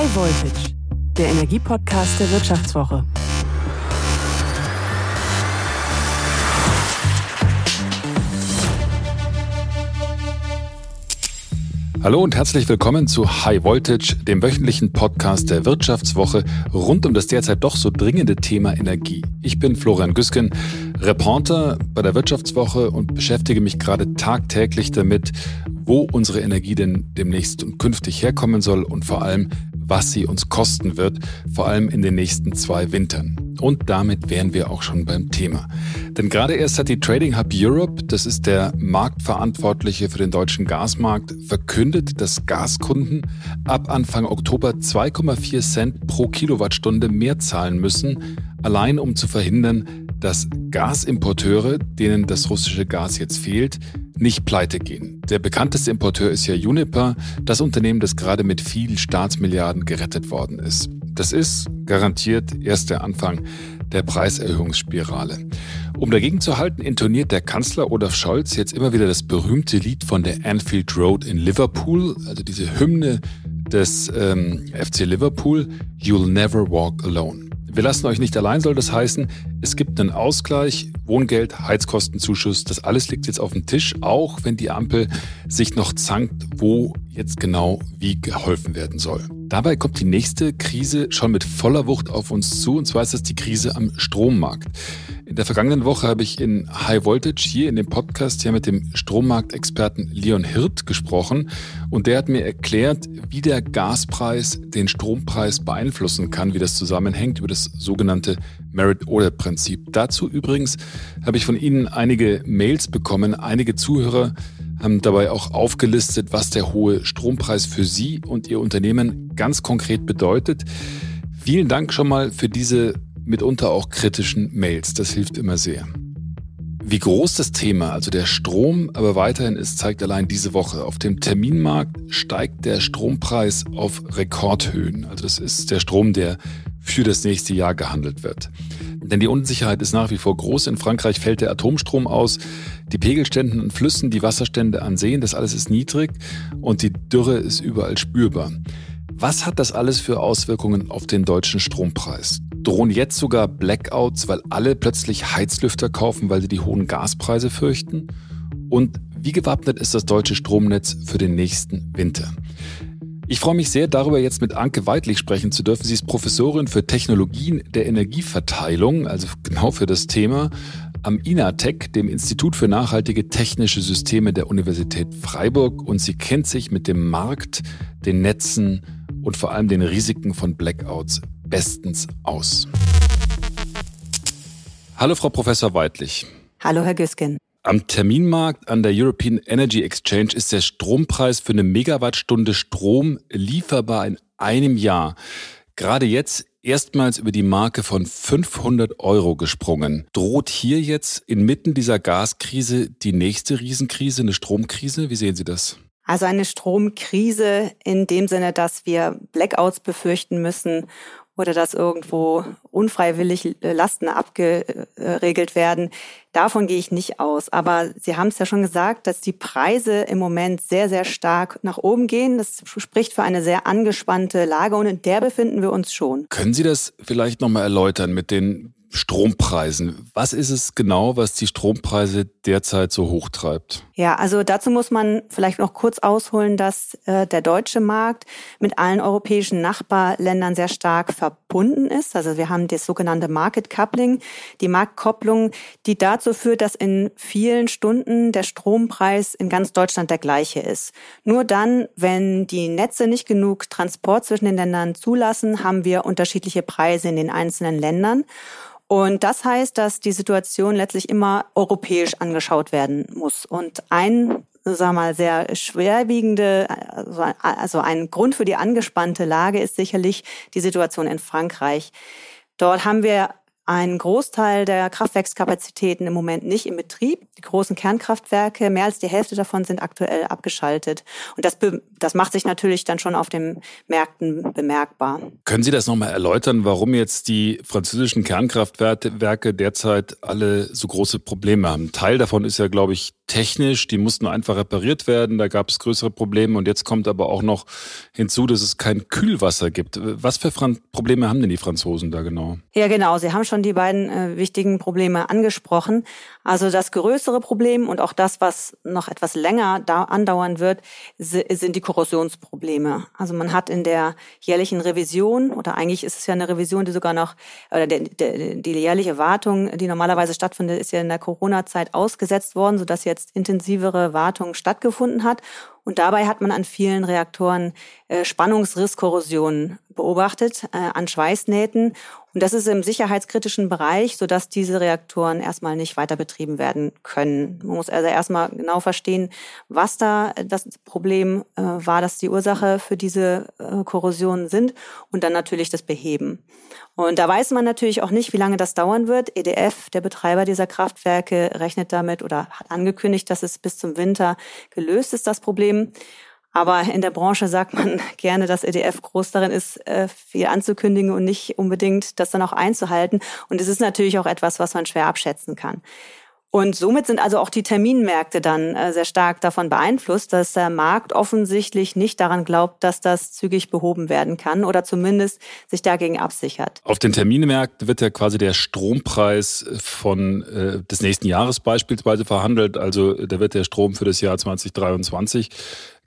High Voltage, der Energiepodcast der Wirtschaftswoche. Hallo und herzlich willkommen zu High Voltage, dem wöchentlichen Podcast der Wirtschaftswoche rund um das derzeit doch so dringende Thema Energie. Ich bin Florian Güsken, Reporter bei der Wirtschaftswoche und beschäftige mich gerade tagtäglich damit, wo unsere Energie denn demnächst und künftig herkommen soll und vor allem, was sie uns kosten wird, vor allem in den nächsten zwei Wintern. Und damit wären wir auch schon beim Thema. Denn gerade erst hat die Trading Hub Europe, das ist der Marktverantwortliche für den deutschen Gasmarkt, verkündet, dass Gaskunden ab Anfang Oktober 2,4 Cent pro Kilowattstunde mehr zahlen müssen, allein um zu verhindern, dass Gasimporteure, denen das russische Gas jetzt fehlt, nicht pleite gehen. Der bekannteste Importeur ist ja Uniper, das Unternehmen, das gerade mit vielen Staatsmilliarden gerettet worden ist. Das ist garantiert erst der Anfang der Preiserhöhungsspirale. Um dagegen zu halten, intoniert der Kanzler Olaf Scholz jetzt immer wieder das berühmte Lied von der Anfield Road in Liverpool, also diese Hymne des ähm, FC Liverpool, You'll Never Walk Alone. Wir lassen euch nicht allein, soll das heißen. Es gibt einen Ausgleich, Wohngeld, Heizkostenzuschuss. Das alles liegt jetzt auf dem Tisch, auch wenn die Ampel sich noch zankt, wo jetzt genau wie geholfen werden soll. Dabei kommt die nächste Krise schon mit voller Wucht auf uns zu, und zwar ist das die Krise am Strommarkt. In der vergangenen Woche habe ich in High Voltage hier in dem Podcast ja mit dem Strommarktexperten Leon Hirt gesprochen und der hat mir erklärt, wie der Gaspreis den Strompreis beeinflussen kann, wie das zusammenhängt über das sogenannte Merit-Order-Prinzip. Dazu übrigens habe ich von Ihnen einige Mails bekommen. Einige Zuhörer haben dabei auch aufgelistet, was der hohe Strompreis für Sie und Ihr Unternehmen ganz konkret bedeutet. Vielen Dank schon mal für diese mitunter auch kritischen Mails. Das hilft immer sehr. Wie groß das Thema, also der Strom, aber weiterhin ist, zeigt allein diese Woche. Auf dem Terminmarkt steigt der Strompreis auf Rekordhöhen. Also das ist der Strom, der für das nächste Jahr gehandelt wird. Denn die Unsicherheit ist nach wie vor groß. In Frankreich fällt der Atomstrom aus. Die Pegelstände an Flüssen, die Wasserstände an Seen, das alles ist niedrig und die Dürre ist überall spürbar. Was hat das alles für Auswirkungen auf den deutschen Strompreis? Drohen jetzt sogar Blackouts, weil alle plötzlich Heizlüfter kaufen, weil sie die hohen Gaspreise fürchten? Und wie gewappnet ist das deutsche Stromnetz für den nächsten Winter? Ich freue mich sehr, darüber jetzt mit Anke Weidlich sprechen zu dürfen. Sie ist Professorin für Technologien der Energieverteilung, also genau für das Thema, am INATEC, dem Institut für nachhaltige technische Systeme der Universität Freiburg. Und sie kennt sich mit dem Markt, den Netzen und vor allem den Risiken von Blackouts bestens aus. Hallo, Frau Professor Weidlich. Hallo, Herr Güsken. Am Terminmarkt an der European Energy Exchange ist der Strompreis für eine Megawattstunde Strom lieferbar in einem Jahr. Gerade jetzt erstmals über die Marke von 500 Euro gesprungen. Droht hier jetzt inmitten dieser Gaskrise die nächste Riesenkrise, eine Stromkrise? Wie sehen Sie das? Also eine Stromkrise in dem Sinne, dass wir Blackouts befürchten müssen oder dass irgendwo unfreiwillig Lasten abgeregelt werden. Davon gehe ich nicht aus. Aber Sie haben es ja schon gesagt, dass die Preise im Moment sehr, sehr stark nach oben gehen. Das spricht für eine sehr angespannte Lage und in der befinden wir uns schon. Können Sie das vielleicht nochmal erläutern mit den Strompreisen. Was ist es genau, was die Strompreise derzeit so hoch treibt? Ja, also dazu muss man vielleicht noch kurz ausholen, dass äh, der deutsche Markt mit allen europäischen Nachbarländern sehr stark verbunden ist. Also wir haben das sogenannte Market Coupling, die Marktkopplung, die dazu führt, dass in vielen Stunden der Strompreis in ganz Deutschland der gleiche ist. Nur dann, wenn die Netze nicht genug Transport zwischen den Ländern zulassen, haben wir unterschiedliche Preise in den einzelnen Ländern. Und das heißt, dass die Situation letztlich immer europäisch angeschaut werden muss. Und ein sag mal, sehr schwerwiegende, also, also ein Grund für die angespannte Lage ist sicherlich die Situation in Frankreich. Dort haben wir ein Großteil der Kraftwerkskapazitäten im Moment nicht im Betrieb. Die großen Kernkraftwerke, mehr als die Hälfte davon sind aktuell abgeschaltet. Und das, das macht sich natürlich dann schon auf den Märkten bemerkbar. Können Sie das nochmal erläutern, warum jetzt die französischen Kernkraftwerke derzeit alle so große Probleme haben? Ein Teil davon ist ja, glaube ich, technisch, die mussten einfach repariert werden, da gab es größere Probleme und jetzt kommt aber auch noch hinzu, dass es kein Kühlwasser gibt. Was für Fran Probleme haben denn die Franzosen da genau? Ja, genau, Sie haben schon die beiden äh, wichtigen Probleme angesprochen. Also das größere Problem und auch das, was noch etwas länger da andauern wird, sind die Korrosionsprobleme. Also man hat in der jährlichen Revision, oder eigentlich ist es ja eine Revision, die sogar noch, oder der, der, die jährliche Wartung, die normalerweise stattfindet, ist ja in der Corona-Zeit ausgesetzt worden, sodass jetzt intensivere Wartung stattgefunden hat. Und dabei hat man an vielen Reaktoren äh, Spannungsrisskorrosion beobachtet, äh, an Schweißnähten. Und das ist im sicherheitskritischen Bereich, sodass diese Reaktoren erstmal nicht weiter betrieben werden können. Man muss also erstmal genau verstehen, was da das Problem äh, war, dass die Ursache für diese äh, Korrosion sind und dann natürlich das Beheben. Und da weiß man natürlich auch nicht, wie lange das dauern wird. EDF, der Betreiber dieser Kraftwerke, rechnet damit oder hat angekündigt, dass es bis zum Winter gelöst ist, das Problem. Aber in der Branche sagt man gerne, dass EDF groß darin ist, äh, viel anzukündigen und nicht unbedingt das dann auch einzuhalten. Und es ist natürlich auch etwas, was man schwer abschätzen kann. Und somit sind also auch die Terminmärkte dann äh, sehr stark davon beeinflusst, dass der Markt offensichtlich nicht daran glaubt, dass das zügig behoben werden kann oder zumindest sich dagegen absichert. Auf den Terminmärkten wird ja quasi der Strompreis von äh, des nächsten Jahres beispielsweise verhandelt. Also da wird der Strom für das Jahr 2023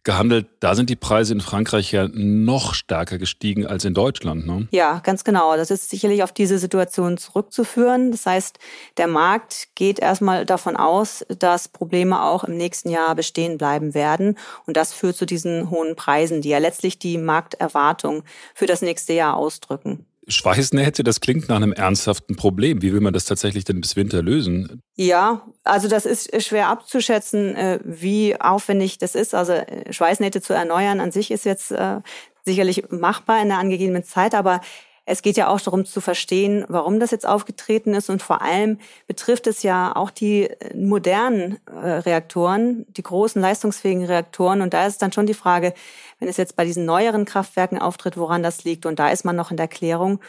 gehandelt. Da sind die Preise in Frankreich ja noch stärker gestiegen als in Deutschland. Ne? Ja, ganz genau. Das ist sicherlich auf diese Situation zurückzuführen. Das heißt, der Markt geht erstmal davon aus, dass Probleme auch im nächsten Jahr bestehen bleiben werden. Und das führt zu diesen hohen Preisen, die ja letztlich die Markterwartung für das nächste Jahr ausdrücken. Schweißnähte, das klingt nach einem ernsthaften Problem. Wie will man das tatsächlich denn bis Winter lösen? Ja, also das ist schwer abzuschätzen, äh, wie aufwendig das ist. Also äh, Schweißnähte zu erneuern an sich ist jetzt äh, sicherlich machbar in der angegebenen Zeit, aber es geht ja auch darum zu verstehen, warum das jetzt aufgetreten ist. Und vor allem betrifft es ja auch die äh, modernen äh, Reaktoren, die großen leistungsfähigen Reaktoren. Und da ist dann schon die Frage, wenn es jetzt bei diesen neueren Kraftwerken auftritt, woran das liegt. Und da ist man noch in der Klärung.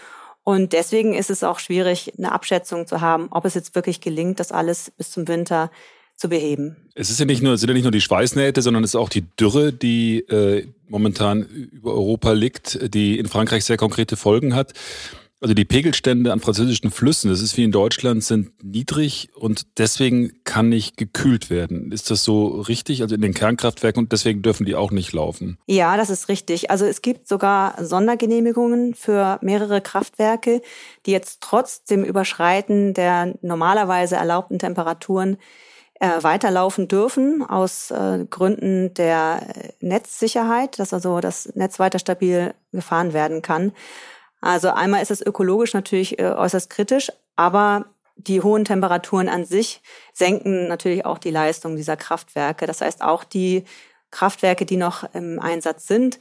Und deswegen ist es auch schwierig, eine Abschätzung zu haben, ob es jetzt wirklich gelingt, das alles bis zum Winter zu beheben. Es ist ja nicht nur, sind ja nicht nur die Schweißnähte, sondern es ist auch die Dürre, die äh, momentan über Europa liegt, die in Frankreich sehr konkrete Folgen hat. Also die Pegelstände an französischen Flüssen, das ist wie in Deutschland, sind niedrig und deswegen kann nicht gekühlt werden. Ist das so richtig? Also in den Kernkraftwerken und deswegen dürfen die auch nicht laufen? Ja, das ist richtig. Also es gibt sogar Sondergenehmigungen für mehrere Kraftwerke, die jetzt trotz dem Überschreiten der normalerweise erlaubten Temperaturen äh, weiterlaufen dürfen aus äh, Gründen der Netzsicherheit, dass also das Netz weiter stabil gefahren werden kann. Also einmal ist es ökologisch natürlich äh, äußerst kritisch, aber die hohen Temperaturen an sich senken natürlich auch die Leistung dieser Kraftwerke. Das heißt, auch die Kraftwerke, die noch im Einsatz sind,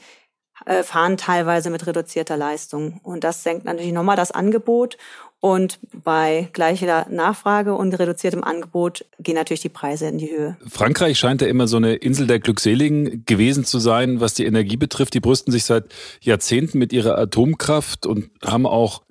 äh, fahren teilweise mit reduzierter Leistung. Und das senkt natürlich nochmal das Angebot. Und bei gleicher Nachfrage und reduziertem Angebot gehen natürlich die Preise in die Höhe. Frankreich scheint ja immer so eine Insel der Glückseligen gewesen zu sein, was die Energie betrifft. Die brüsten sich seit Jahrzehnten mit ihrer Atomkraft und haben auch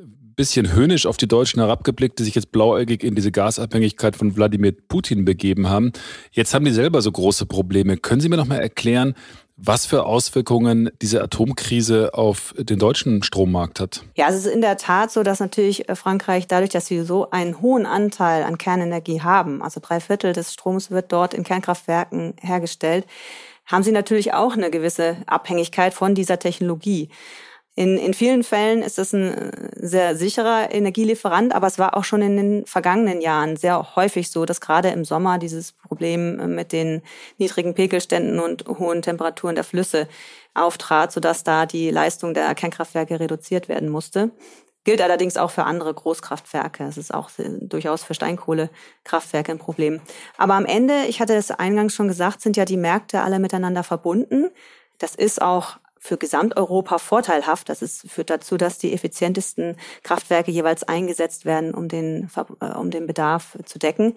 bisschen höhnisch auf die Deutschen herabgeblickt, die sich jetzt blauäugig in diese Gasabhängigkeit von Wladimir Putin begeben haben. Jetzt haben die selber so große Probleme. Können Sie mir noch mal erklären, was für Auswirkungen diese Atomkrise auf den deutschen Strommarkt hat. Ja, es ist in der Tat so, dass natürlich äh, Frankreich dadurch, dass sie so einen hohen Anteil an Kernenergie haben, also drei Viertel des Stroms wird dort in Kernkraftwerken hergestellt, haben sie natürlich auch eine gewisse Abhängigkeit von dieser Technologie. In, in vielen Fällen ist es ein äh, sehr sicherer Energielieferant, aber es war auch schon in den vergangenen Jahren sehr häufig so, dass gerade im Sommer dieses Problem äh, mit den niedrigen Pegelständen und hohen Temperaturen der Flüsse auftrat, sodass da die Leistung der Kernkraftwerke reduziert werden musste. Gilt allerdings auch für andere Großkraftwerke. Es ist auch durchaus für Steinkohlekraftwerke ein Problem. Aber am Ende, ich hatte es eingangs schon gesagt, sind ja die Märkte alle miteinander verbunden. Das ist auch für Gesamteuropa vorteilhaft. Das ist, führt dazu, dass die effizientesten Kraftwerke jeweils eingesetzt werden, um den, äh, um den Bedarf zu decken.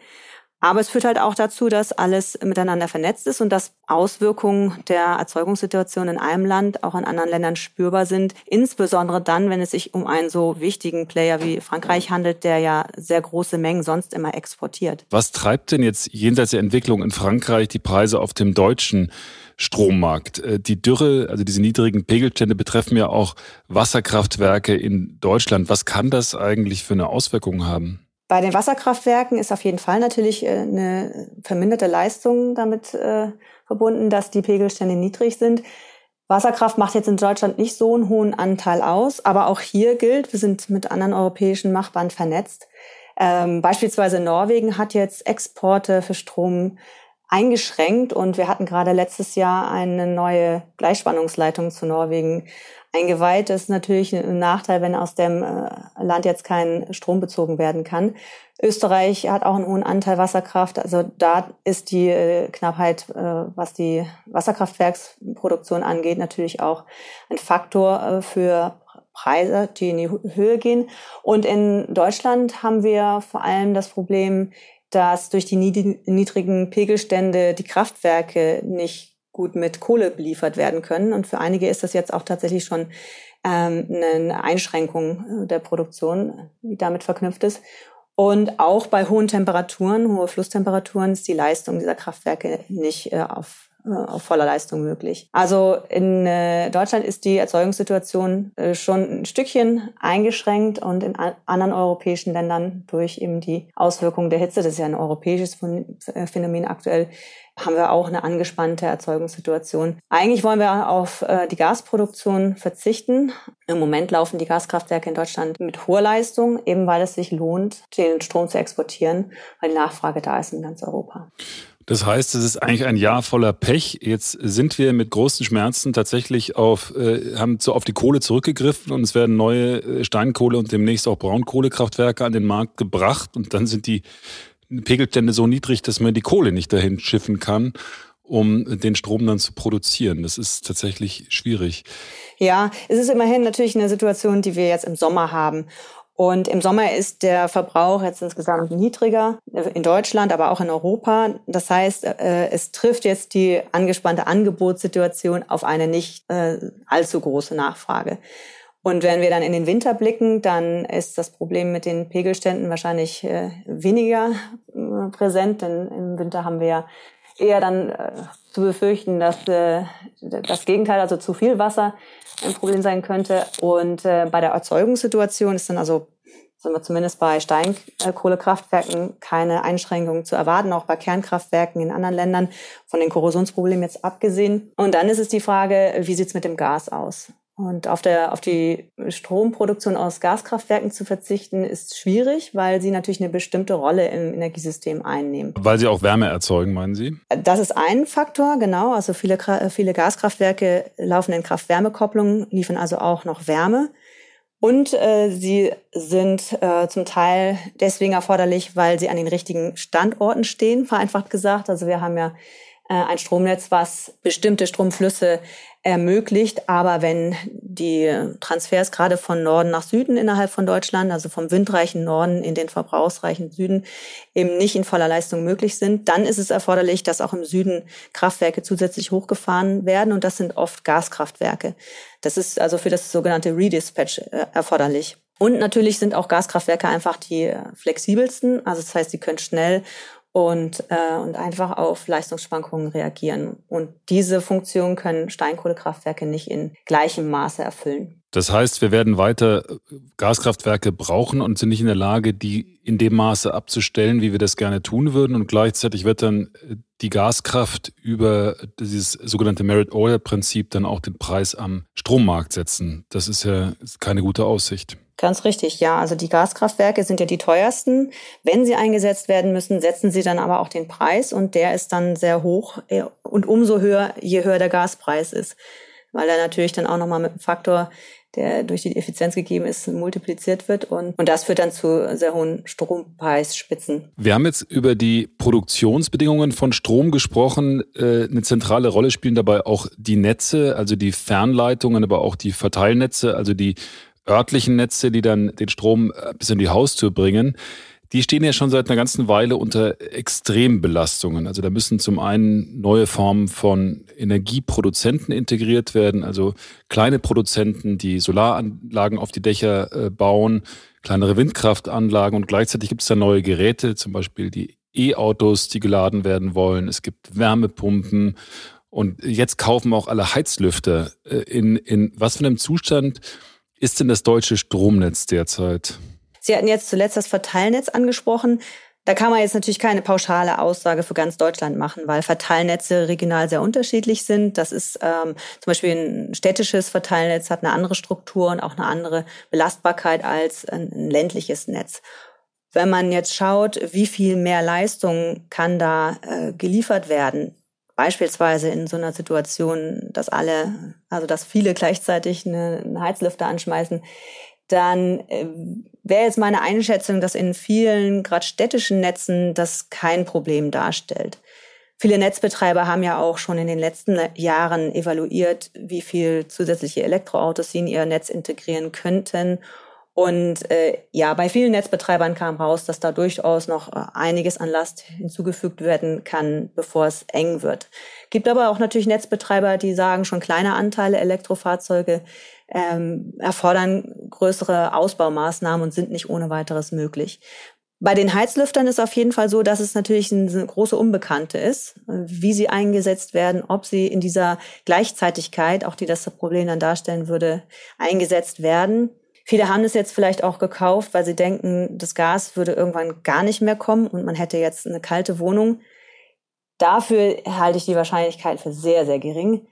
Aber es führt halt auch dazu, dass alles miteinander vernetzt ist und dass Auswirkungen der Erzeugungssituation in einem Land auch in anderen Ländern spürbar sind. Insbesondere dann, wenn es sich um einen so wichtigen Player wie Frankreich handelt, der ja sehr große Mengen sonst immer exportiert. Was treibt denn jetzt jenseits der Entwicklung in Frankreich die Preise auf dem deutschen Strommarkt. Äh, die Dürre, also diese niedrigen Pegelstände betreffen ja auch Wasserkraftwerke in Deutschland. Was kann das eigentlich für eine Auswirkung haben? Bei den Wasserkraftwerken ist auf jeden Fall natürlich äh, eine verminderte Leistung damit äh, verbunden, dass die Pegelstände niedrig sind. Wasserkraft macht jetzt in Deutschland nicht so einen hohen Anteil aus, aber auch hier gilt, wir sind mit anderen europäischen Nachbarn vernetzt. Ähm, beispielsweise Norwegen hat jetzt Exporte für Strom eingeschränkt und wir hatten gerade letztes Jahr eine neue Gleichspannungsleitung zu Norwegen eingeweiht. Das ist natürlich ein Nachteil, wenn aus dem äh, Land jetzt kein Strom bezogen werden kann. Österreich hat auch einen hohen Anteil Wasserkraft. Also da ist die äh, Knappheit, äh, was die Wasserkraftwerksproduktion angeht, natürlich auch ein Faktor für Preise, die in die Höhe gehen. Und in Deutschland haben wir vor allem das Problem, dass durch die niedrigen Pegelstände die Kraftwerke nicht gut mit Kohle beliefert werden können. Und für einige ist das jetzt auch tatsächlich schon ähm, eine Einschränkung äh, der Produktion, die damit verknüpft ist. Und auch bei hohen Temperaturen, hohe Flusstemperaturen ist die Leistung dieser Kraftwerke nicht äh, auf auf voller Leistung möglich. Also in äh, Deutschland ist die Erzeugungssituation äh, schon ein Stückchen eingeschränkt und in anderen europäischen Ländern durch eben die Auswirkungen der Hitze, das ist ja ein europäisches Phänomen aktuell, haben wir auch eine angespannte Erzeugungssituation. Eigentlich wollen wir auf die Gasproduktion verzichten. Im Moment laufen die Gaskraftwerke in Deutschland mit hoher Leistung, eben weil es sich lohnt, den Strom zu exportieren, weil die Nachfrage da ist in ganz Europa. Das heißt, es ist eigentlich ein Jahr voller Pech. Jetzt sind wir mit großen Schmerzen tatsächlich auf, äh, haben so auf die Kohle zurückgegriffen und es werden neue äh, Steinkohle und demnächst auch Braunkohlekraftwerke an den Markt gebracht und dann sind die Pegelstände so niedrig, dass man die Kohle nicht dahin schiffen kann, um den Strom dann zu produzieren. Das ist tatsächlich schwierig. Ja, es ist immerhin natürlich eine Situation, die wir jetzt im Sommer haben. Und im Sommer ist der Verbrauch jetzt insgesamt niedriger in Deutschland, aber auch in Europa. Das heißt, äh, es trifft jetzt die angespannte Angebotssituation auf eine nicht äh, allzu große Nachfrage. Und wenn wir dann in den Winter blicken, dann ist das Problem mit den Pegelständen wahrscheinlich äh, weniger präsent, denn im Winter haben wir eher dann zu befürchten, dass das Gegenteil, also zu viel Wasser, ein Problem sein könnte. Und äh, bei der Erzeugungssituation ist dann also sind wir zumindest bei Steinkohlekraftwerken keine Einschränkungen zu erwarten, auch bei Kernkraftwerken in anderen Ländern, von den Korrosionsproblemen jetzt abgesehen. Und dann ist es die Frage, wie sieht's mit dem Gas aus? Und auf, der, auf die Stromproduktion aus Gaskraftwerken zu verzichten, ist schwierig, weil sie natürlich eine bestimmte Rolle im Energiesystem einnehmen. Weil sie auch Wärme erzeugen, meinen Sie? Das ist ein Faktor, genau. Also viele, viele Gaskraftwerke laufen in Kraft-Wärme-Kopplung, liefern also auch noch Wärme. Und äh, sie sind äh, zum Teil deswegen erforderlich, weil sie an den richtigen Standorten stehen, vereinfacht gesagt. Also wir haben ja ein Stromnetz, was bestimmte Stromflüsse ermöglicht. Aber wenn die Transfers gerade von Norden nach Süden innerhalb von Deutschland, also vom windreichen Norden in den verbrauchsreichen Süden, eben nicht in voller Leistung möglich sind, dann ist es erforderlich, dass auch im Süden Kraftwerke zusätzlich hochgefahren werden. Und das sind oft Gaskraftwerke. Das ist also für das sogenannte Redispatch äh, erforderlich. Und natürlich sind auch Gaskraftwerke einfach die flexibelsten. Also das heißt, sie können schnell und, äh, und einfach auf Leistungsschwankungen reagieren. Und diese Funktion können Steinkohlekraftwerke nicht in gleichem Maße erfüllen. Das heißt, wir werden weiter Gaskraftwerke brauchen und sind nicht in der Lage, die in dem Maße abzustellen, wie wir das gerne tun würden. Und gleichzeitig wird dann die Gaskraft über dieses sogenannte Merit-Order-Prinzip dann auch den Preis am Strommarkt setzen. Das ist ja keine gute Aussicht. Ganz richtig, ja. Also die Gaskraftwerke sind ja die teuersten. Wenn sie eingesetzt werden müssen, setzen sie dann aber auch den Preis und der ist dann sehr hoch äh, und umso höher, je höher der Gaspreis ist. Weil er natürlich dann auch nochmal mit einem Faktor, der durch die Effizienz gegeben ist, multipliziert wird und, und das führt dann zu sehr hohen Strompreisspitzen. Wir haben jetzt über die Produktionsbedingungen von Strom gesprochen. Äh, eine zentrale Rolle spielen dabei auch die Netze, also die Fernleitungen, aber auch die Verteilnetze, also die örtlichen Netze, die dann den Strom äh, bis in die Haustür bringen. die stehen ja schon seit einer ganzen Weile unter Extrembelastungen. Also da müssen zum einen neue Formen von Energieproduzenten integriert werden, also kleine Produzenten, die Solaranlagen auf die Dächer äh, bauen, kleinere Windkraftanlagen und gleichzeitig gibt es da neue Geräte, zum Beispiel die E-Autos, die geladen werden wollen. Es gibt Wärmepumpen und jetzt kaufen auch alle Heizlüfter. Äh, in, in was für einem Zustand ist denn das deutsche Stromnetz derzeit? Sie hatten jetzt zuletzt das Verteilnetz angesprochen. Da kann man jetzt natürlich keine pauschale Aussage für ganz Deutschland machen, weil Verteilnetze regional sehr unterschiedlich sind. Das ist ähm, zum Beispiel ein städtisches Verteilnetz hat eine andere Struktur und auch eine andere Belastbarkeit als ein, ein ländliches Netz. Wenn man jetzt schaut, wie viel mehr Leistung kann da äh, geliefert werden, beispielsweise in so einer Situation, dass alle, also dass viele gleichzeitig eine, einen Heizlüfter anschmeißen, dann äh, wäre jetzt meine Einschätzung, dass in vielen, gerade städtischen Netzen, das kein Problem darstellt. Viele Netzbetreiber haben ja auch schon in den letzten Jahren evaluiert, wie viel zusätzliche Elektroautos sie in ihr Netz integrieren könnten. Und äh, ja, bei vielen Netzbetreibern kam raus, dass da durchaus noch äh, einiges an Last hinzugefügt werden kann, bevor es eng wird. Gibt aber auch natürlich Netzbetreiber, die sagen, schon kleine Anteile Elektrofahrzeuge ähm, erfordern größere Ausbaumaßnahmen und sind nicht ohne weiteres möglich. Bei den Heizlüftern ist auf jeden Fall so, dass es natürlich eine große Unbekannte ist, wie sie eingesetzt werden, ob sie in dieser Gleichzeitigkeit, auch die das Problem dann darstellen würde, eingesetzt werden. Viele haben es jetzt vielleicht auch gekauft, weil sie denken, das Gas würde irgendwann gar nicht mehr kommen und man hätte jetzt eine kalte Wohnung. Dafür halte ich die Wahrscheinlichkeit für sehr, sehr gering.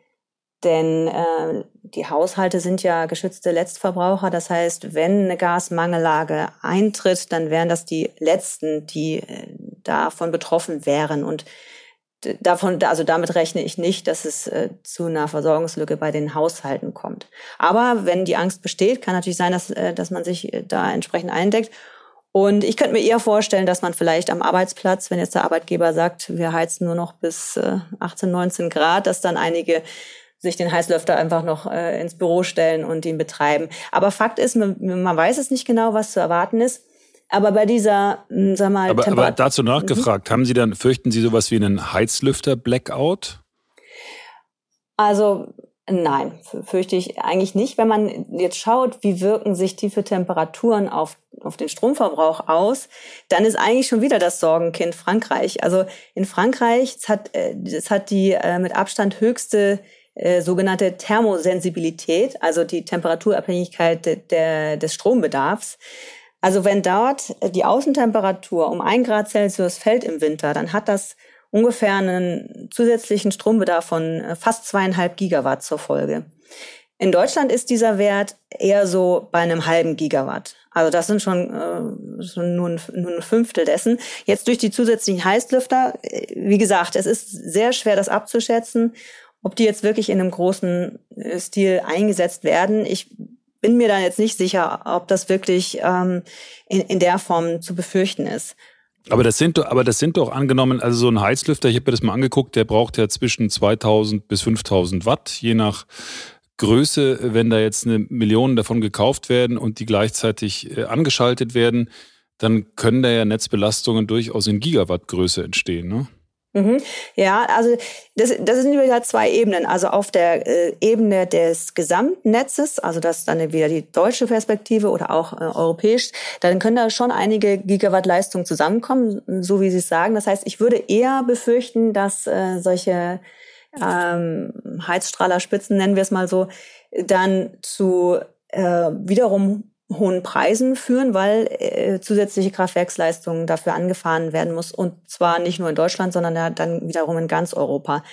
Denn äh, die Haushalte sind ja geschützte Letztverbraucher. Das heißt, wenn eine Gasmangellage eintritt, dann wären das die letzten, die äh, davon betroffen wären. Und davon, also damit rechne ich nicht, dass es äh, zu einer Versorgungslücke bei den Haushalten kommt. Aber wenn die Angst besteht, kann natürlich sein, dass, äh, dass man sich äh, da entsprechend eindeckt. Und ich könnte mir eher vorstellen, dass man vielleicht am Arbeitsplatz, wenn jetzt der Arbeitgeber sagt, wir heizen nur noch bis 18, 19 Grad, dass dann einige sich den Heißlüfter einfach noch äh, ins Büro stellen und ihn betreiben. Aber Fakt ist, man, man weiß es nicht genau, was zu erwarten ist. Aber bei dieser, hm, sag mal, aber, aber dazu nachgefragt, mhm. haben Sie dann, fürchten Sie sowas wie einen Heizlüfter-Blackout? Also Nein, fürchte ich eigentlich nicht. Wenn man jetzt schaut, wie wirken sich tiefe Temperaturen auf, auf den Stromverbrauch aus, dann ist eigentlich schon wieder das Sorgenkind Frankreich. Also in Frankreich, es hat, es hat die äh, mit Abstand höchste äh, sogenannte Thermosensibilität, also die Temperaturabhängigkeit de, de, des Strombedarfs. Also wenn dort die Außentemperatur um ein Grad Celsius fällt im Winter, dann hat das ungefähr einen zusätzlichen Strombedarf von äh, fast zweieinhalb Gigawatt zur Folge. In Deutschland ist dieser Wert eher so bei einem halben Gigawatt. Also das sind schon, äh, schon nur, ein, nur ein Fünftel dessen. Jetzt durch die zusätzlichen Heißlüfter, äh, wie gesagt, es ist sehr schwer, das abzuschätzen. Ob die jetzt wirklich in einem großen äh, Stil eingesetzt werden, ich bin mir da jetzt nicht sicher, ob das wirklich ähm, in, in der Form zu befürchten ist. Aber das sind doch, aber das sind doch angenommen, also so ein Heizlüfter, ich habe mir das mal angeguckt, der braucht ja zwischen 2000 bis 5000 Watt, je nach Größe. Wenn da jetzt eine Million davon gekauft werden und die gleichzeitig äh, angeschaltet werden, dann können da ja Netzbelastungen durchaus in Gigawattgröße entstehen. Ne? Mhm. Ja, also das, das sind wieder zwei Ebenen. Also auf der äh, Ebene des Gesamtnetzes, also das ist dann wieder die deutsche Perspektive oder auch äh, europäisch, dann können da schon einige Gigawatt Leistung zusammenkommen, so wie Sie es sagen. Das heißt, ich würde eher befürchten, dass äh, solche ähm, Heizstrahlerspitzen, nennen wir es mal so, dann zu äh, wiederum hohen Preisen führen, weil äh, zusätzliche Kraftwerksleistungen dafür angefahren werden muss und zwar nicht nur in Deutschland, sondern ja dann wiederum in ganz Europa.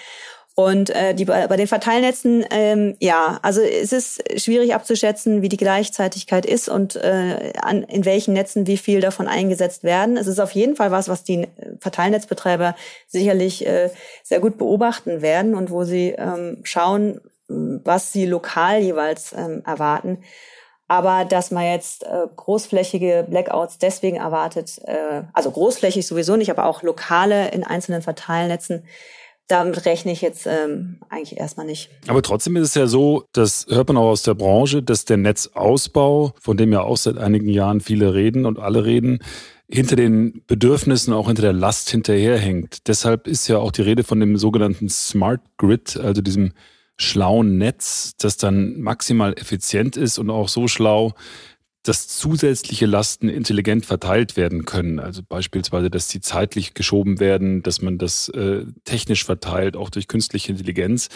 Und äh, die, bei den Verteilnetzen, ähm, ja, also es ist schwierig abzuschätzen, wie die Gleichzeitigkeit ist und äh, an, in welchen Netzen wie viel davon eingesetzt werden. Es ist auf jeden Fall was, was die Verteilnetzbetreiber sicherlich äh, sehr gut beobachten werden und wo sie ähm, schauen, was sie lokal jeweils ähm, erwarten. Aber dass man jetzt äh, großflächige Blackouts deswegen erwartet, äh, also großflächig sowieso nicht, aber auch lokale in einzelnen Verteilnetzen, damit rechne ich jetzt ähm, eigentlich erstmal nicht. Aber trotzdem ist es ja so, das hört man auch aus der Branche, dass der Netzausbau, von dem ja auch seit einigen Jahren viele reden und alle reden, hinter den Bedürfnissen, auch hinter der Last hinterherhängt. Deshalb ist ja auch die Rede von dem sogenannten Smart Grid, also diesem schlauen Netz, das dann maximal effizient ist und auch so schlau, dass zusätzliche Lasten intelligent verteilt werden können. Also beispielsweise, dass die zeitlich geschoben werden, dass man das äh, technisch verteilt, auch durch künstliche Intelligenz.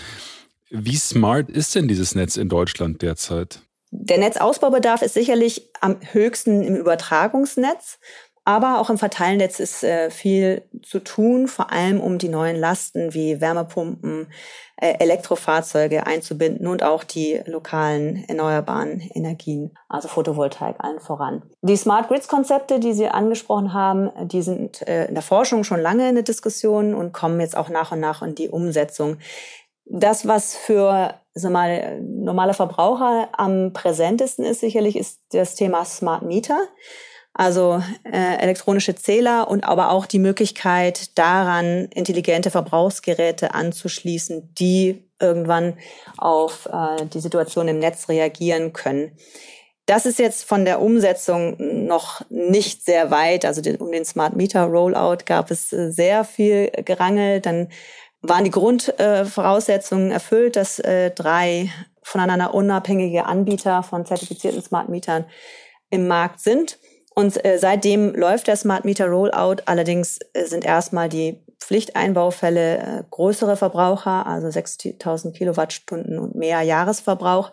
Wie smart ist denn dieses Netz in Deutschland derzeit? Der Netzausbaubedarf ist sicherlich am höchsten im Übertragungsnetz. Aber auch im Verteilnetz ist äh, viel zu tun, vor allem um die neuen Lasten wie Wärmepumpen, äh, Elektrofahrzeuge einzubinden und auch die lokalen erneuerbaren Energien, also Photovoltaik allen voran. Die Smart Grids Konzepte, die Sie angesprochen haben, die sind äh, in der Forschung schon lange in der Diskussion und kommen jetzt auch nach und nach in die Umsetzung. Das, was für sag mal, normale Verbraucher am präsentesten ist, sicherlich ist das Thema Smart Meter also äh, elektronische Zähler und aber auch die Möglichkeit daran, intelligente Verbrauchsgeräte anzuschließen, die irgendwann auf äh, die Situation im Netz reagieren können. Das ist jetzt von der Umsetzung noch nicht sehr weit. Also den, um den Smart Meter Rollout gab es äh, sehr viel Gerangel. Dann waren die Grundvoraussetzungen äh, erfüllt, dass äh, drei voneinander unabhängige Anbieter von zertifizierten Smart Metern im Markt sind. Und äh, seitdem läuft der Smart Meter Rollout. Allerdings äh, sind erstmal die Pflichteinbaufälle äh, größere Verbraucher, also 6000 Kilowattstunden und mehr Jahresverbrauch.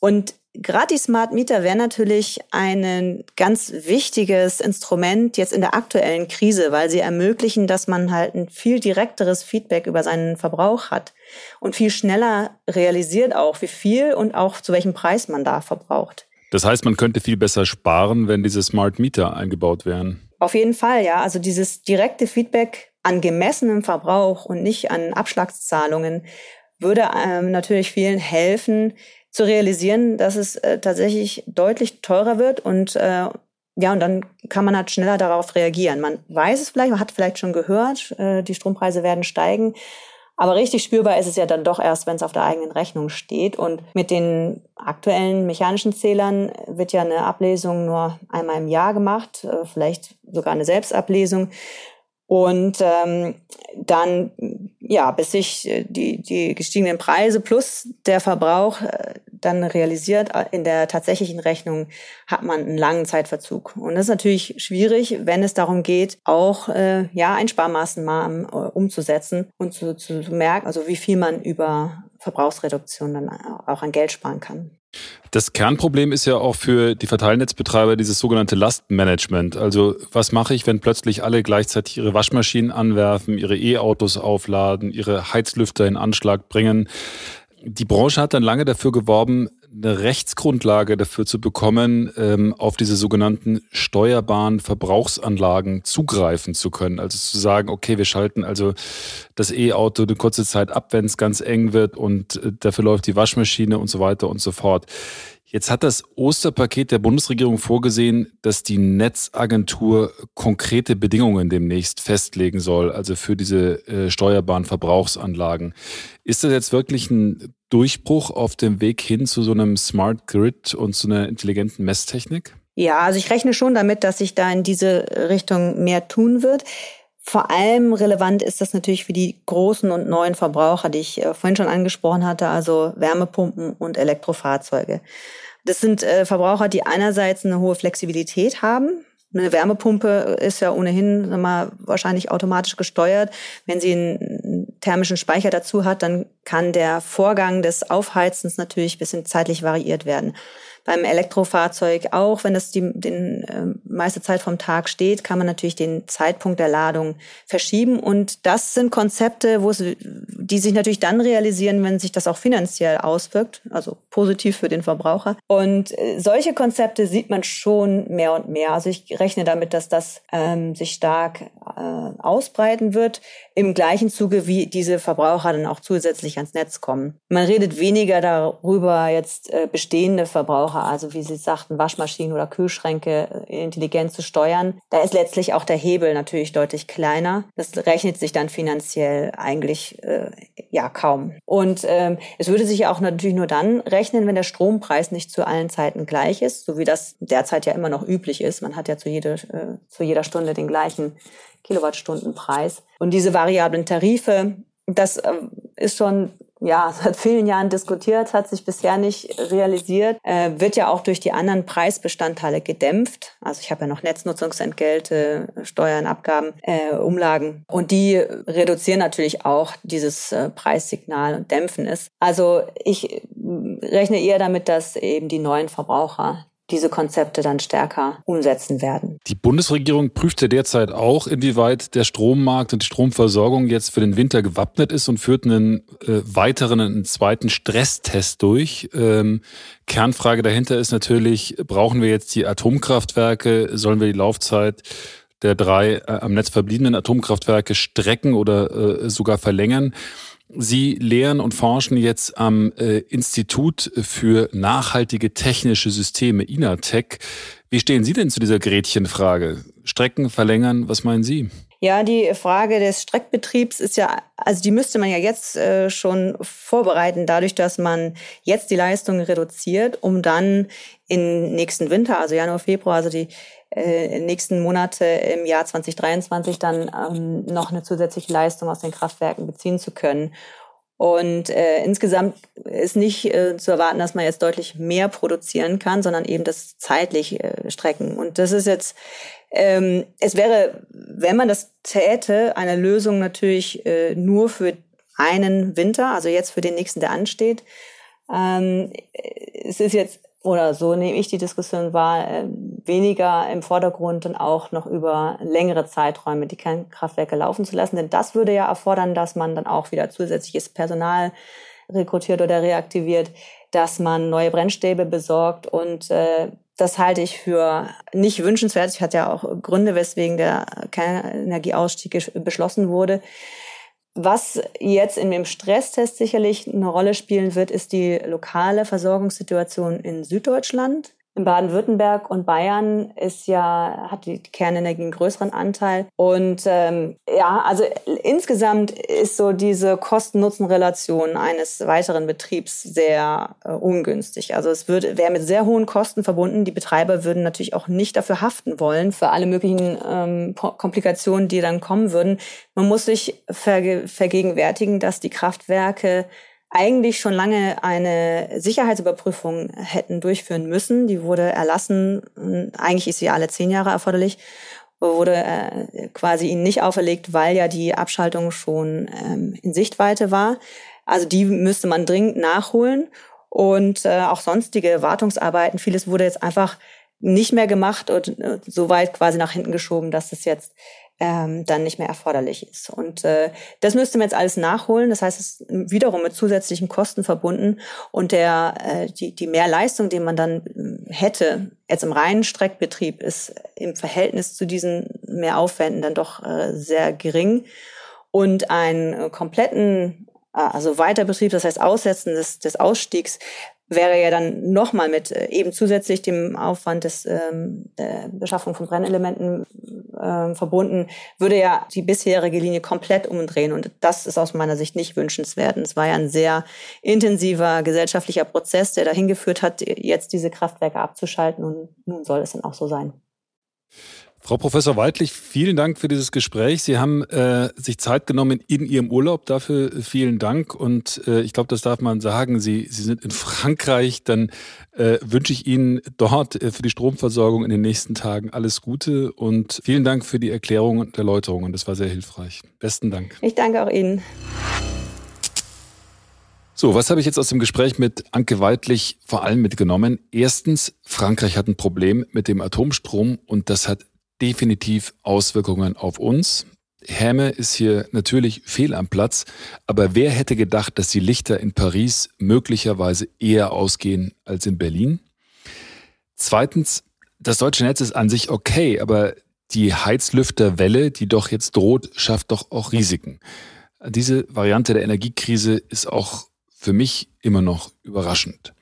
Und gerade die Smart Meter wären natürlich ein ganz wichtiges Instrument jetzt in der aktuellen Krise, weil sie ermöglichen, dass man halt ein viel direkteres Feedback über seinen Verbrauch hat und viel schneller realisiert auch, wie viel und auch zu welchem Preis man da verbraucht. Das heißt, man könnte viel besser sparen, wenn diese Smart Meter eingebaut wären. Auf jeden Fall, ja. Also dieses direkte Feedback an gemessenem Verbrauch und nicht an Abschlagszahlungen würde ähm, natürlich vielen helfen, zu realisieren, dass es äh, tatsächlich deutlich teurer wird und äh, ja, und dann kann man halt schneller darauf reagieren. Man weiß es vielleicht, man hat vielleicht schon gehört, äh, die Strompreise werden steigen. Aber richtig spürbar ist es ja dann doch erst, wenn es auf der eigenen Rechnung steht. Und mit den aktuellen mechanischen Zählern wird ja eine Ablesung nur einmal im Jahr gemacht, äh, vielleicht sogar eine Selbstablesung. Und ähm, dann, ja, bis sich äh, die, die gestiegenen Preise plus der Verbrauch äh, dann realisiert, äh, in der tatsächlichen Rechnung hat man einen langen Zeitverzug. Und das ist natürlich schwierig, wenn es darum geht, auch äh, ja Einsparmaßnahmen äh, umzusetzen und zu, zu merken, also wie viel man über Verbrauchsreduktion dann auch an Geld sparen kann. Das Kernproblem ist ja auch für die Verteilnetzbetreiber dieses sogenannte Lastmanagement. Also was mache ich, wenn plötzlich alle gleichzeitig ihre Waschmaschinen anwerfen, ihre E-Autos aufladen, ihre Heizlüfter in Anschlag bringen? Die Branche hat dann lange dafür geworben, eine Rechtsgrundlage dafür zu bekommen, ähm, auf diese sogenannten steuerbaren Verbrauchsanlagen zugreifen zu können. Also zu sagen, okay, wir schalten also das E-Auto eine kurze Zeit ab, wenn es ganz eng wird und äh, dafür läuft die Waschmaschine und so weiter und so fort. Jetzt hat das Osterpaket der Bundesregierung vorgesehen, dass die Netzagentur konkrete Bedingungen demnächst festlegen soll, also für diese äh, steuerbaren Verbrauchsanlagen. Ist das jetzt wirklich ein Durchbruch auf dem Weg hin zu so einem Smart Grid und zu einer intelligenten Messtechnik? Ja, also ich rechne schon damit, dass sich da in diese Richtung mehr tun wird. Vor allem relevant ist das natürlich für die großen und neuen Verbraucher, die ich äh, vorhin schon angesprochen hatte, also Wärmepumpen und Elektrofahrzeuge. Das sind äh, Verbraucher, die einerseits eine hohe Flexibilität haben. Eine Wärmepumpe ist ja ohnehin mal, wahrscheinlich automatisch gesteuert. Wenn sie einen thermischen Speicher dazu hat, dann kann der Vorgang des Aufheizens natürlich bisschen zeitlich variiert werden. Beim Elektrofahrzeug auch, wenn es die den, äh, meiste Zeit vom Tag steht, kann man natürlich den Zeitpunkt der Ladung verschieben. Und das sind Konzepte, wo es, die sich natürlich dann realisieren, wenn sich das auch finanziell auswirkt, also positiv für den Verbraucher. Und äh, solche Konzepte sieht man schon mehr und mehr. Also ich rechne damit, dass das ähm, sich stark äh, ausbreiten wird, im gleichen Zuge, wie diese Verbraucher dann auch zusätzlich ans Netz kommen. Man redet weniger darüber, jetzt äh, bestehende Verbraucher Endverbraucher, also wie Sie sagten, Waschmaschinen oder Kühlschränke äh, intelligent zu steuern, da ist letztlich auch der Hebel natürlich deutlich kleiner. Das rechnet sich dann finanziell eigentlich äh, ja kaum. Und ähm, es würde sich auch natürlich nur dann rechnen, wenn der Strompreis nicht zu allen Zeiten gleich ist, so wie das derzeit ja immer noch üblich ist. Man hat ja zu, jede, äh, zu jeder Stunde den gleichen Kilowattstundenpreis. Und diese variablen Tarife, das äh, ist schon ja, seit vielen Jahren diskutiert, hat sich bisher nicht realisiert, äh, wird ja auch durch die anderen Preisbestandteile gedämpft. Also ich habe ja noch Netznutzungsentgelte, Steuern, Abgaben, äh, Umlagen und die reduzieren natürlich auch dieses äh, Preissignal und dämpfen es. Also ich rechne eher damit, dass eben die neuen Verbraucher diese Konzepte dann stärker umsetzen werden. Die Bundesregierung prüft ja derzeit auch, inwieweit der Strommarkt und die Stromversorgung jetzt für den Winter gewappnet ist und führt einen äh, weiteren, einen zweiten Stresstest durch. Ähm, Kernfrage dahinter ist natürlich, brauchen wir jetzt die Atomkraftwerke? Sollen wir die Laufzeit der drei äh, am Netz verbliebenen Atomkraftwerke strecken oder äh, sogar verlängern? Sie lehren und forschen jetzt am äh, Institut für nachhaltige technische Systeme, INATEC. Wie stehen Sie denn zu dieser Gretchenfrage? Strecken verlängern, was meinen Sie? Ja, die Frage des Streckbetriebs ist ja, also die müsste man ja jetzt äh, schon vorbereiten, dadurch, dass man jetzt die Leistung reduziert, um dann im nächsten Winter, also Januar, Februar, also die äh, nächsten Monate im Jahr 2023 dann ähm, noch eine zusätzliche Leistung aus den Kraftwerken beziehen zu können. Und äh, insgesamt ist nicht äh, zu erwarten, dass man jetzt deutlich mehr produzieren kann, sondern eben das zeitlich äh, strecken. Und das ist jetzt, ähm, es wäre, wenn man das täte, eine Lösung natürlich äh, nur für einen Winter, also jetzt für den nächsten, der ansteht. Ähm, es ist jetzt oder so nehme ich die Diskussion wahr, äh, weniger im Vordergrund und auch noch über längere Zeiträume die Kernkraftwerke laufen zu lassen. Denn das würde ja erfordern, dass man dann auch wieder zusätzliches Personal rekrutiert oder reaktiviert, dass man neue Brennstäbe besorgt und äh, das halte ich für nicht wünschenswert. Ich hatte ja auch Gründe, weswegen der Kernenergieausstieg beschlossen wurde. Was jetzt in dem Stresstest sicherlich eine Rolle spielen wird, ist die lokale Versorgungssituation in Süddeutschland. In Baden-Württemberg und Bayern ist ja, hat die Kernenergie einen größeren Anteil. Und ähm, ja, also insgesamt ist so diese Kosten-Nutzen-Relation eines weiteren Betriebs sehr äh, ungünstig. Also es würde, wäre mit sehr hohen Kosten verbunden. Die Betreiber würden natürlich auch nicht dafür haften wollen, für alle möglichen ähm, Komplikationen, die dann kommen würden. Man muss sich verge vergegenwärtigen, dass die Kraftwerke eigentlich schon lange eine Sicherheitsüberprüfung hätten durchführen müssen. Die wurde erlassen, eigentlich ist sie alle zehn Jahre erforderlich, wurde äh, quasi ihnen nicht auferlegt, weil ja die Abschaltung schon ähm, in Sichtweite war. Also die müsste man dringend nachholen und äh, auch sonstige Wartungsarbeiten. Vieles wurde jetzt einfach nicht mehr gemacht und äh, so weit quasi nach hinten geschoben, dass es jetzt ähm, dann nicht mehr erforderlich ist. Und äh, das müsste man jetzt alles nachholen. Das heißt, es ist wiederum mit zusätzlichen Kosten verbunden und der äh, die die Mehrleistung, die man dann äh, hätte jetzt im reinen Streckbetrieb, ist im Verhältnis zu diesen Mehraufwänden dann doch äh, sehr gering und einen kompletten äh, also Weiterbetrieb, das heißt Aussetzen des, des Ausstiegs, wäre ja dann nochmal mit äh, eben zusätzlich dem Aufwand des, ähm, der Beschaffung von Brennelementen ähm, verbunden, würde ja die bisherige Linie komplett umdrehen. Und das ist aus meiner Sicht nicht wünschenswert. Und es war ja ein sehr intensiver gesellschaftlicher Prozess, der dahin geführt hat, jetzt diese Kraftwerke abzuschalten. Und nun soll es dann auch so sein. Frau Professor Weidlich, vielen Dank für dieses Gespräch. Sie haben äh, sich Zeit genommen in Ihrem Urlaub. Dafür vielen Dank. Und äh, ich glaube, das darf man sagen. Sie, Sie sind in Frankreich. Dann äh, wünsche ich Ihnen dort äh, für die Stromversorgung in den nächsten Tagen alles Gute. Und vielen Dank für die Erklärung und Erläuterungen. Das war sehr hilfreich. Besten Dank. Ich danke auch Ihnen. So, was habe ich jetzt aus dem Gespräch mit Anke Weidlich vor allem mitgenommen? Erstens, Frankreich hat ein Problem mit dem Atomstrom und das hat definitiv Auswirkungen auf uns. Häme ist hier natürlich fehl am Platz, aber wer hätte gedacht, dass die Lichter in Paris möglicherweise eher ausgehen als in Berlin? Zweitens, das deutsche Netz ist an sich okay, aber die Heizlüfterwelle, die doch jetzt droht, schafft doch auch Risiken. Diese Variante der Energiekrise ist auch für mich immer noch überraschend.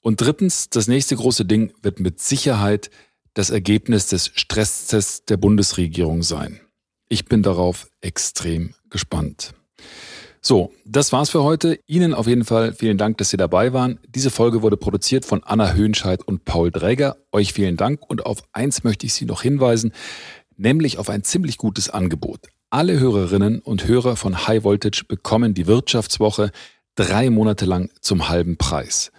Und drittens, das nächste große Ding wird mit Sicherheit das Ergebnis des Stresstests der Bundesregierung sein. Ich bin darauf extrem gespannt. So, das war's für heute. Ihnen auf jeden Fall vielen Dank, dass Sie dabei waren. Diese Folge wurde produziert von Anna Höhnscheid und Paul Dräger. Euch vielen Dank und auf eins möchte ich Sie noch hinweisen, nämlich auf ein ziemlich gutes Angebot. Alle Hörerinnen und Hörer von High Voltage bekommen die Wirtschaftswoche drei Monate lang zum halben Preis.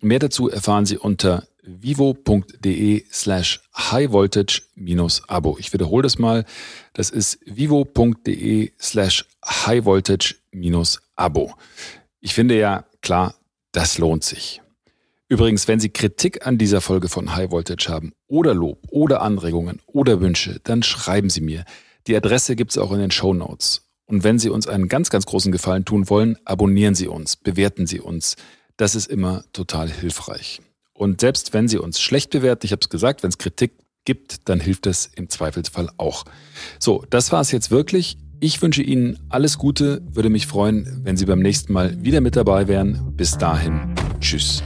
Mehr dazu erfahren Sie unter vivo.de slash highvoltage-abo. Ich wiederhole das mal. Das ist vivo.de slash highvoltage-abo. Ich finde ja, klar, das lohnt sich. Übrigens, wenn Sie Kritik an dieser Folge von High Voltage haben oder Lob oder Anregungen oder Wünsche, dann schreiben Sie mir. Die Adresse gibt es auch in den Show Notes. Und wenn Sie uns einen ganz, ganz großen Gefallen tun wollen, abonnieren Sie uns, bewerten Sie uns. Das ist immer total hilfreich. Und selbst wenn Sie uns schlecht bewerten, ich habe es gesagt, wenn es Kritik gibt, dann hilft das im Zweifelsfall auch. So, das war es jetzt wirklich. Ich wünsche Ihnen alles Gute, würde mich freuen, wenn Sie beim nächsten Mal wieder mit dabei wären. Bis dahin, tschüss.